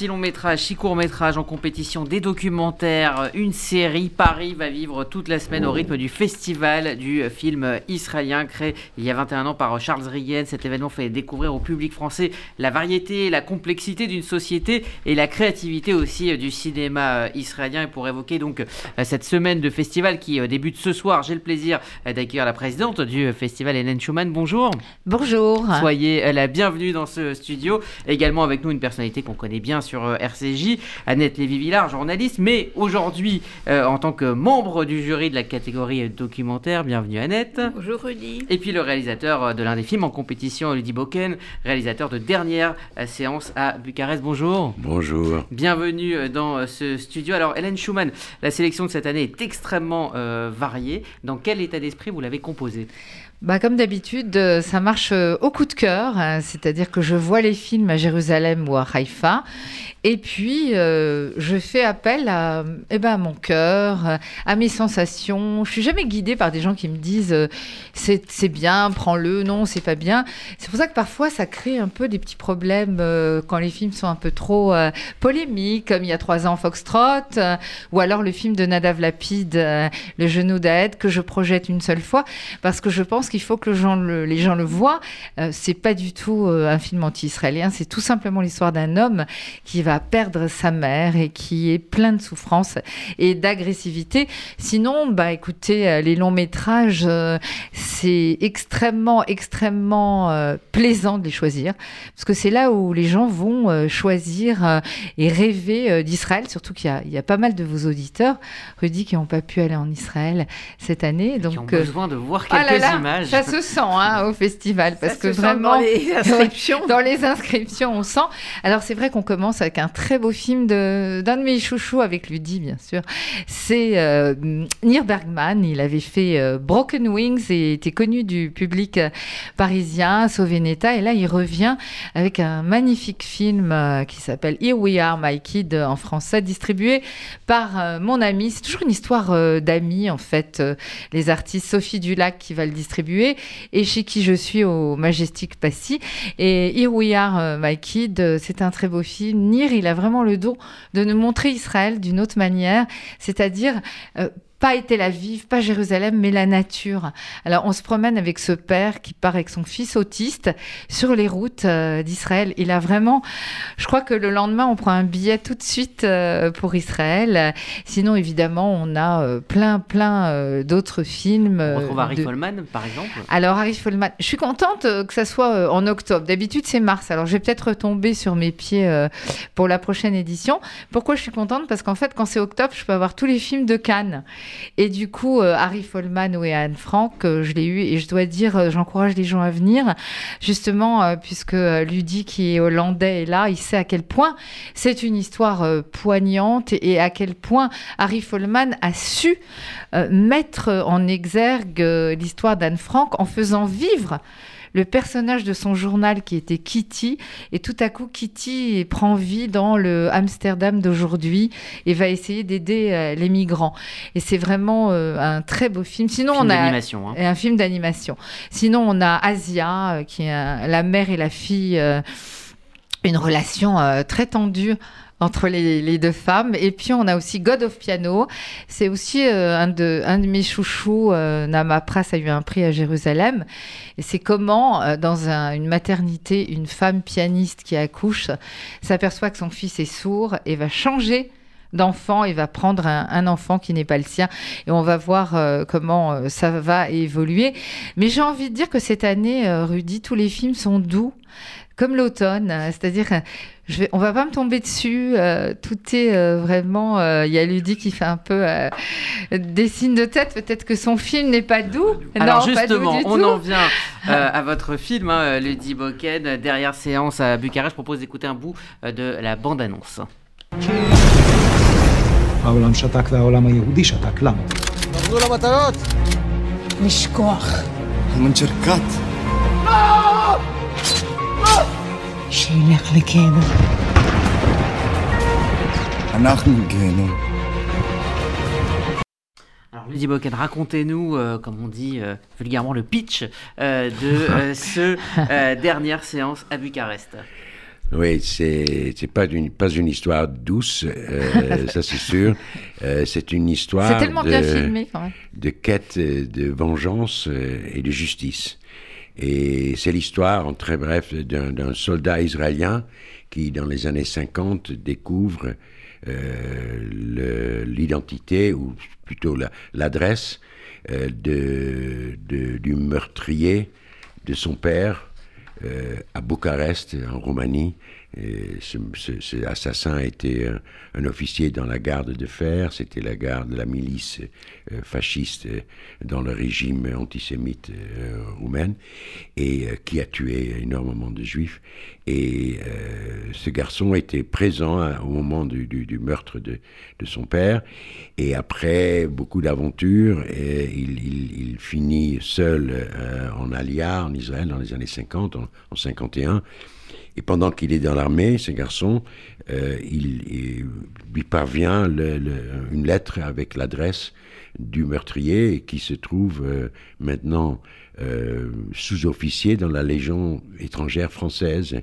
six longs métrages, six courts métrages en compétition, des documentaires, une série. Paris va vivre toute la semaine au rythme du festival du film israélien créé il y a 21 ans par Charles Rigen. Cet événement fait découvrir au public français la variété, la complexité d'une société et la créativité aussi du cinéma israélien. Et pour évoquer donc cette semaine de festival qui débute ce soir, j'ai le plaisir d'accueillir la présidente du festival, Hélène Schumann. Bonjour. Bonjour. Soyez la bienvenue dans ce studio. Également avec nous une personnalité qu'on connaît bien sur euh, RCJ, Annette Lévy-Villard, journaliste, mais aujourd'hui euh, en tant que membre du jury de la catégorie documentaire. Bienvenue Annette. Bonjour Rudy. Et puis le réalisateur euh, de l'un des films en compétition, Lydie Boken, réalisateur de Dernière séance à Bucarest. Bonjour. Bonjour. Bienvenue dans ce studio. Alors Hélène Schumann, la sélection de cette année est extrêmement variée. Dans quel état d'esprit vous l'avez composée? Bah, comme d'habitude, euh, ça marche euh, au coup de cœur, hein. c'est-à-dire que je vois les films à Jérusalem ou à Haïfa, et puis euh, je fais appel à, eh ben, mon cœur, à mes sensations. Je suis jamais guidée par des gens qui me disent c'est bien, prends-le, non, c'est pas bien. C'est pour ça que parfois ça crée un peu des petits problèmes quand les films sont un peu trop polémiques, comme il y a trois ans Foxtrot, ou alors le film de Nadav Lapide, Le genou d'Aed, que je projette une seule fois, parce que je pense qu'il faut que les gens le voient. Euh, c'est pas du tout euh, un film anti-israélien, c'est tout simplement l'histoire d'un homme qui va perdre sa mère et qui est plein de souffrance et d'agressivité. Sinon, bah écoutez, euh, les longs métrages, c'est extrêmement, extrêmement plaisant de les choisir parce que c'est là où les gens vont choisir et rêver d'Israël, surtout qu'il y, a pas mal de vos auditeurs, Rudy, qui n'ont pas pu aller en Israël cette année. Donc, qui ont besoin de voir ah quelques images. Ça se sent hein, au festival parce que vraiment dans les inscriptions, dans les inscriptions, on sent. Alors c'est vrai qu'on commence avec un très beau film d'un de mes chouchous avec Ludi bien sûr. C'est euh, Nir Bergman. Il avait fait euh, Broken Wings et était connu du public euh, parisien, Sauvenetta. Et là il revient avec un magnifique film qui s'appelle Here We Are My Kid en français, distribué par mon ami. C'est toujours une histoire d'amis en fait. les artistes Sophie Dulac qui va le distribuer et chez qui je suis au Majestic Passy. Et Here We Are, My Kid, c'est un très beau film. Nir, il a vraiment le don de nous montrer Israël d'une autre manière, c'est-à-dire euh, pas Tel Aviv, pas Jérusalem, mais la nature. Alors on se promène avec ce père qui part avec son fils autiste sur les routes euh, d'Israël. Il a vraiment, je crois que le lendemain on prend un billet tout de suite euh, pour Israël. Sinon évidemment on a euh, plein plein d'autres films. On retrouve Harry Folman par exemple. Alors Harry Folman, je suis contente que ça soit en octobre. D'habitude c'est mars. Alors je vais peut-être retomber sur mes pieds pour la prochaine édition. Pourquoi je suis contente? Parce qu'en fait quand c'est octobre je peux avoir tous les films de Cannes. Et du coup, euh, Harry Folman ou Anne Frank, euh, je l'ai eu et je dois dire, euh, j'encourage les gens à venir, justement, puisque Ludie, qui est hollandais, est là, il sait à quel point c'est une histoire poignante et, à quel point Harry Folman a su mettre en exergue l'histoire d'Anne Frank en faisant vivre le personnage de son journal qui était Kitty. Et tout à coup, Kitty prend vie dans le Amsterdam d'aujourd'hui et va essayer d'aider euh, les migrants. Et c'est vraiment euh, un très beau film. Sinon, on a hein. un film d'animation. Sinon, on a Asia, euh, qui est la mère et la fille, une relation très tendue entre les, deux femmes. Et puis on a aussi God of Piano. C'est aussi euh, un, de, mes chouchous. Euh, Nama Pras a eu un prix à Jérusalem. Et c'est comment, euh, dans une maternité, une femme pianiste qui accouche s'aperçoit que son fils est sourd et va changer d'enfant et va prendre un, enfant qui n'est pas le sien. Et on va voir comment ça va évoluer. Mais j'ai envie de dire que cette année, Rudy, tous les films sont doux comme l'automne, c'est-à-dire je vais, on va pas me tomber dessus. Euh, tout est euh, vraiment. Euh, il y a Ludie qui fait un peu des signes de tête. Peut-être que son film n'est pas doux. Alors justement, on en vient à votre film, hein, Ludie Boken. Derrière séance à Bucarest, je propose d'écouter un bout de la bande-annonce. Alors, Ludie Boken, racontez-nous, euh, comme on dit euh, vulgairement, le pitch euh, de ce dernière séance à Bucarest. Oui, c'est c'est pas une pas une histoire douce, euh, ça c'est sûr. Euh, c'est une histoire. C'est tellement de, bien filmé quand même. De quête, de vengeance et de justice. Et c'est l'histoire, en très bref, d'un soldat israélien qui, dans les années 50, découvre euh, l'identité, ou plutôt l'adresse, euh, de, de, du meurtrier de son père euh, à Bucarest, en Roumanie, et ce, assassin était un, officier dans la garde de fer, c'était la garde de la milice euh, fasciste euh, dans le régime antisémite euh, roumain, et euh, qui a tué énormément de juifs. Et ce garçon était présent hein, au moment du, meurtre de, son père, et après beaucoup d'aventures, il, finit seul en Alia, en Israël, dans les années 50, en, en 51. Et pendant qu'il est dans l'armée, ce garçon, euh, il, lui parvient une lettre avec l'adresse du meurtrier qui se trouve euh, maintenant euh, sous-officier dans la Légion étrangère française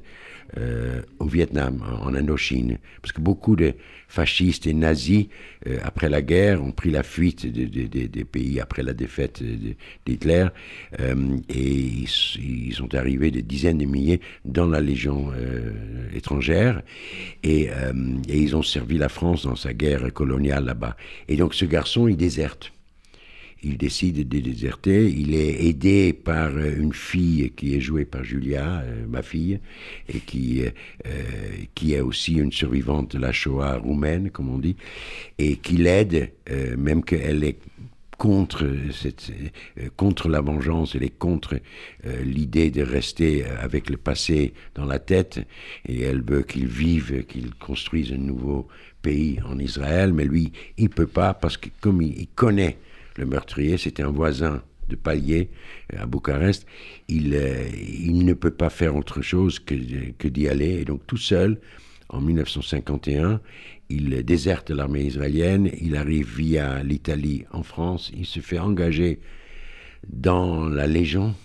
euh, au Vietnam, en Indochine. Parce que beaucoup de fascistes et nazis, après la guerre, ont pris la fuite des de, de, de pays après la défaite d'Hitler. Et ils, sont arrivés des dizaines de milliers dans la Légion étrangère. Et ils ont servi la France dans sa guerre coloniale là-bas. Et donc ce garçon, il déserte il décide de déserter. Il est aidé par une fille qui est jouée par Julia, euh, ma fille, et qui, euh, qui est aussi une survivante de la Shoah roumaine, comme on dit, et qui l'aide, euh, même qu'elle est contre cette euh, contre la vengeance elle est contre euh, l'idée de rester avec le passé dans la tête et elle veut qu'il vive qu'il construise un nouveau pays en Israël mais lui il peut pas parce que comme il, il connaît le meurtrier, c'était un voisin de palier à Bucarest, il, euh, il, ne peut pas faire autre chose que, d'y aller. Et donc tout seul, en 1951, il déserte l'armée israélienne, il arrive via l'Italie en France, il se fait engager dans la Légion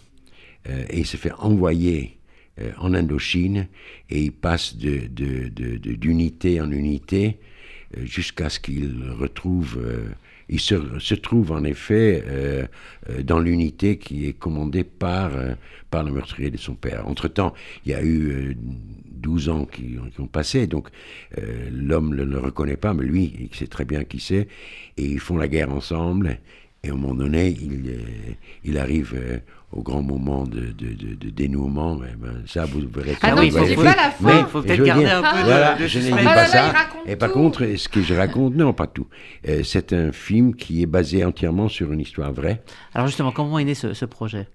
euh, et il se fait envoyer euh, en Indochine. Et il passe d'unité en unité euh, jusqu'à ce qu'il retrouve euh, il se, trouve en effet euh, dans l'unité qui est commandée par, euh, par le meurtrier de son père. Entre-temps, il y a eu euh, 12 ans qui, ont passé, donc euh, l'homme ne le reconnaît pas, mais lui, il sait très bien qui c'est, et ils font la guerre ensemble, et à un moment donné, il, euh, il arrive euh, au grand moment de, de, de, de dénouement. Eh ben, ça, vous verrez. Ah non, il faut, pas la fin. Il faut peut-être garder un peu voilà, de, de je n'ai pas là, ça. Et par tout. contre, ce que je raconte, non, pas tout. Euh, c'est un film qui est basé entièrement sur une histoire vraie. Alors justement, comment est né ce, ce projet?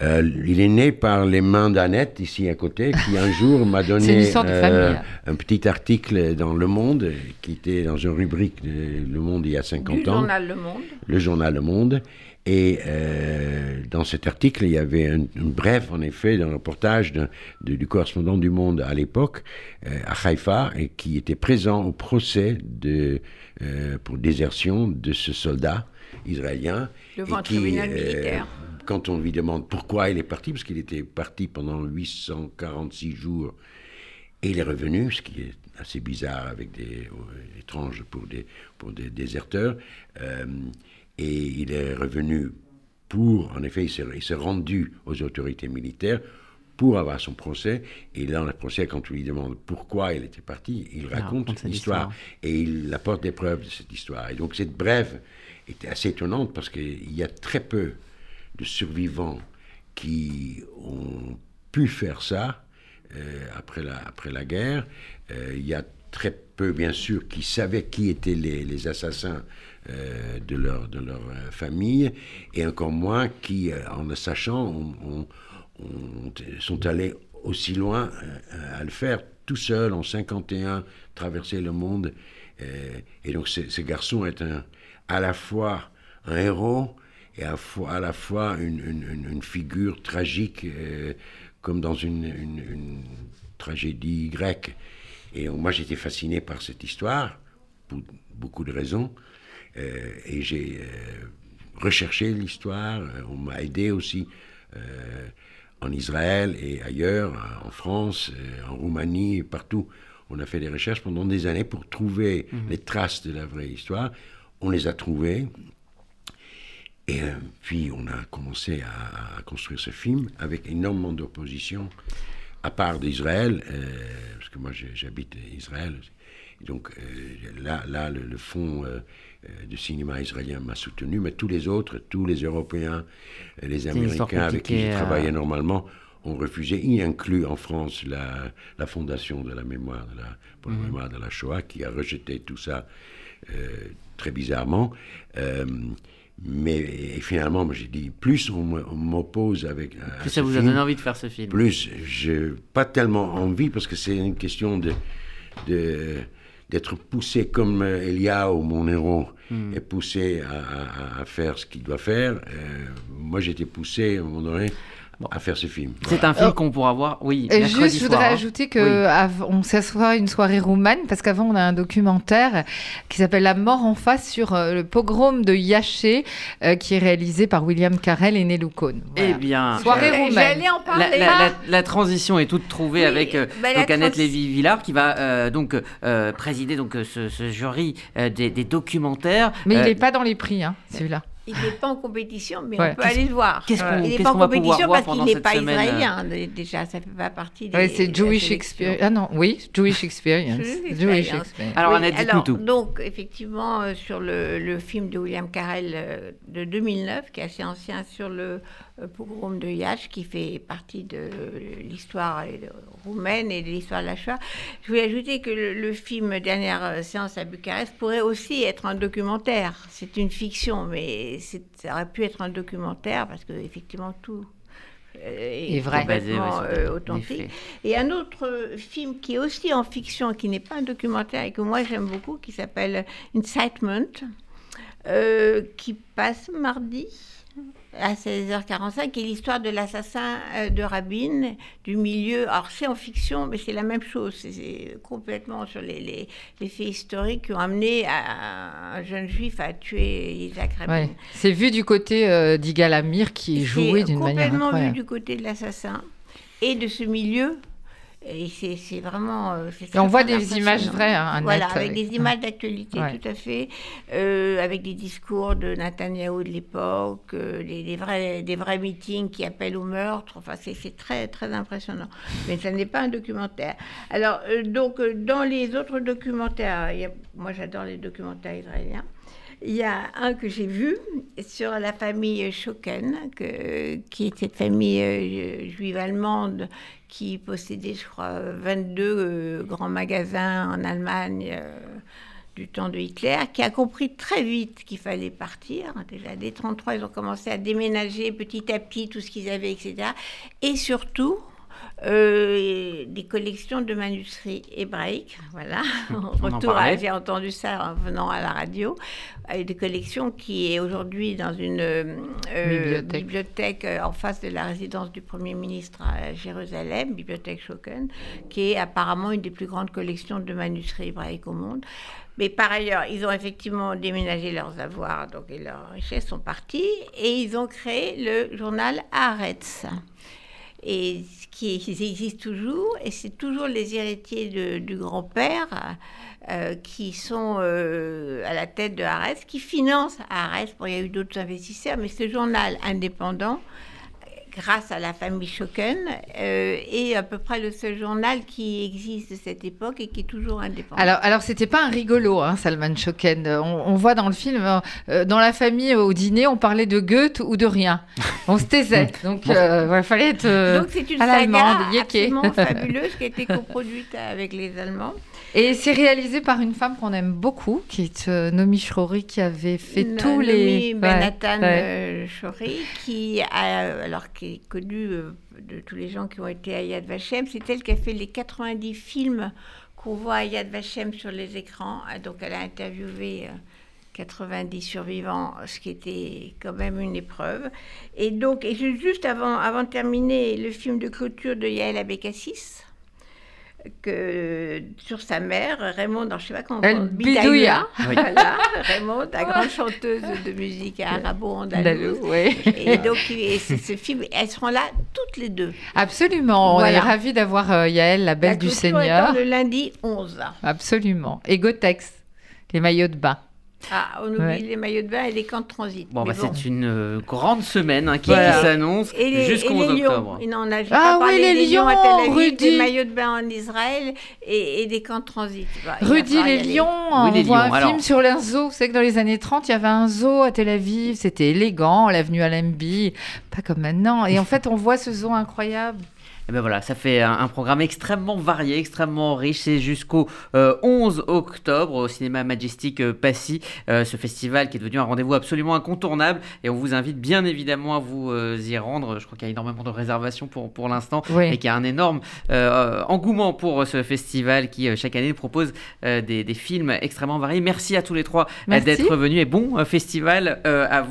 Euh, il est né par les mains d'Annette, ici à côté, qui un jour m'a donné euh, un petit article dans Le Monde, qui était dans une rubrique de Le Monde il y a 50 du ans. Le journal Le Monde. Le journal Le Monde. Et euh, dans cet article, il y avait un, une brève, en effet, d'un reportage de, de, du correspondant du Monde à l'époque, euh, à Haïfa, et qui était présent au procès de, euh, pour désertion de ce soldat israélien. Devant qui, tribunal militaire quand on lui demande pourquoi il est parti, parce qu'il était parti pendant 846 jours, et il est revenu, ce qui est assez bizarre avec des étranges pour des, pour des déserteurs, et il est revenu pour, en effet, il s'est rendu aux autorités militaires pour avoir son procès. Et dans le procès, quand on lui demande pourquoi il était parti, il ah, raconte l'histoire et il apporte des preuves de cette histoire. Et donc cette brève était assez étonnante parce qu'il y a très peu de survivants qui ont pu faire ça euh, après, la, après la guerre. Euh, il y a très peu, bien sûr, qui savaient qui étaient les, les assassins euh, de, leur, de leur famille, et encore moins qui, en le sachant, on, on, on, sont allés aussi loin à le faire tout seul en 51, traverser le monde. et donc ce, garçon est un, à la fois un héros, et à, à la fois une, une, figure tragique, euh, comme dans une, une, tragédie grecque. Et moi, j'étais fasciné par cette histoire, pour beaucoup de raisons, euh, et j'ai euh, recherché l'histoire, on m'a aidé aussi en Israël et ailleurs, en France, en Roumanie, et partout. On a fait des recherches pendant des années pour trouver mhm. les traces de la vraie histoire. On les a trouvées. Et euh, puis on a commencé à, construire ce film avec énormément d'opposition, à part d'Israël, euh, parce que moi j'habite Israël. donc euh, là, là, le, le fonds du cinéma israélien m'a soutenu, mais tous les autres, tous les Européens, les Américains avec qui je travaillais normalement, ont refusé, y inclut en France la, la Fondation de la mémoire de la, pour la mhm. mémoire de la Shoah, qui a rejeté tout ça très bizarrement. Mais finalement, j'ai dit, plus on m'oppose avec. Plus ça vous a donné envie de faire ce film. Plus, je pas tellement envie parce que c'est une question de, d'être poussé comme Eliao, mon héros, hmm. est poussé à, faire ce qu'il doit faire. Euh, moi, j'étais poussé à un moment donné à faire ce film. C'est un film qu'on pourra voir, oui. Et juste, je voudrais hein. ajouter que on s'assoit une soirée roumaine parce qu'avant on a un documentaire qui s'appelle La mort en face sur euh, le pogrom de Yaché euh, qui est réalisé par William Carell et Nelou Cohn. Eh bien, soirée roumaine. En parler. La, la, transition est toute trouvée avec euh, bah, Annette Lévy-Villard qui va euh, donc présider donc ce, ce jury des, des, documentaires. Mais il n'est pas dans les prix, hein, celui-là. Il n'est pas en compétition, mais on peut aller le voir. Qu'est-ce qu'on Il n'est pas en compétition parce qu'il n'est pas israélien. Euh déjà, ça ne fait pas partie des. Oui, c'est Jewish Experience. Ah non, oui, Jewish Experience. Jewish Experience. Alors, on a dit tout. Donc, effectivement, euh, sur le, le, film de William Carell euh, de 2009, qui est assez ancien, sur le pogrom de Yach, qui fait partie de l'histoire roumaine et de l'histoire de la Shoah. Je voulais ajouter que le, film Dernière séance à Bucarest pourrait aussi être un documentaire. C'est une fiction, mais ça aurait pu être un documentaire parce que effectivement tout est, vrai. complètement euh, authentique. Et un autre film qui est aussi en fiction, qui n'est pas un documentaire et que moi j'aime beaucoup, qui s'appelle Incitement, euh, qui passe mardi à 16h45, qui est l'histoire de l'assassin euh, de Rabin, du milieu. Alors, c'est en fiction, mais c'est la même chose. C'est complètement sur les, les, faits historiques qui ont amené un jeune juif à tuer Isaac Rabin. C'est vu du côté euh, d'Igal Amir qui est joué d'une manière incroyable. complètement vu du côté de l'assassin et de ce milieu et c'est vraiment. Euh, et on voit des images vraies. Hein, voilà, avec des images d'actualité, tout à fait. Euh, avec des discours de Netanyahu de l'époque, euh, des, vrais, des vrais meetings qui appellent au meurtre. Enfin, c'est très, très impressionnant. Mais ce n'est pas un documentaire. Alors, donc, dans les autres documentaires, moi j'adore les documentaires israéliens. Il y a un que j'ai vu sur la famille Schocken, qui est cette famille juive allemande qui possédait, je crois, 22 euh, grands magasins en Allemagne euh, du temps de Hitler, qui a compris très vite qu'il fallait partir. Déjà, dès 1933, ils ont commencé à déménager petit à petit tout ce qu'ils avaient, etc. Et surtout, euh, des collections de manuscrits hébraïques, voilà. Retour, j'ai entendu ça en venant à la radio, des collections qui est aujourd'hui dans une euh, bibliothèque, euh, en face de la résidence du Premier ministre à Jérusalem, bibliothèque Schocken, qui est apparemment une des plus grandes collections de manuscrits hébraïques au monde. Mais par ailleurs, ils ont effectivement déménagé leurs avoirs, donc et leurs richesses sont parties, et ils ont créé le journal Haaretz et qui existe toujours, et c'est toujours les héritiers du grand-père euh, qui sont euh, à la tête de Arès, qui financent Arès. Bon, il y a eu d'autres investisseurs, mais ce journal indépendant grâce à la famille Schocken, euh, est à peu près le seul journal qui existe de cette époque et qui est toujours indépendant. Alors, alors c'était pas un rigolo, hein, Salman Schocken. On, voit dans le film, euh, dans la famille au dîner, on parlait de Goethe ou de rien. On se taisait. Donc, euh, il fallait être Donc, c'est une saga absolument fabuleuse qui a été coproduite avec les Allemands. Et c'est réalisé par une femme qu'on aime beaucoup, qui est euh, Nomi Shrory, qui avait fait tous les... Benathan ouais. Euh, qui, a, alors, qui est connue euh, de tous les gens qui ont été à Yad Vashem. C'est elle qui a fait les 90 films qu'on voit à Yad Vashem sur les écrans. Ah, donc elle a interviewé... 90 survivants, ce qui était quand même une épreuve. Et donc, et juste avant, avant de terminer, le film de clôture de Yael Abekassis, que sur sa mère, Raymond, je ne sais pas comment Elle. Oui. Voilà, Raymond, la grande chanteuse de musique arabo-andalouse. oui. Et donc, et ce film, elles seront là toutes les deux. Absolument. On est ravis d'avoir euh, Yael, la belle La du Seigneur. le lundi 11. Absolument. Et Gotex, les maillots de bain. Ah, on oublie Ouais. les maillots de bain et les camps de transit. Bon, bah, c'est une euh, grande semaine hein, qui, Voilà. qui s'annonce Et les, jusqu'au et les 11 lions. octobre. Et non, on Ah pas oui, parlé les des lions à Tel Aviv, Rudy. des maillots de bain en Israël et, et des camps de transit. Bah, Rudy les lions, Oui, on les voit lions. un Alors- film sur un zoo. Vous savez que dans les années 30, il y avait un zoo à Tel Aviv. C'était élégant, l'avenue Allenby, pas comme maintenant. Et en fait, on voit ce zoo incroyable. Et ben voilà, ça fait un, un programme extrêmement varié, extrêmement riche. C'est jusqu'au euh, 11 octobre au cinéma Majestic euh, Passy, euh, ce festival qui est devenu un rendez-vous absolument incontournable. Et on vous invite bien évidemment à vous euh, y rendre. Je crois qu'il y a énormément de réservations pour, pour l'instant Oui. et qu'il y a un énorme engouement pour ce festival qui chaque année propose des, des films extrêmement variés. Merci à tous les trois d'être venus et bon festival à vous.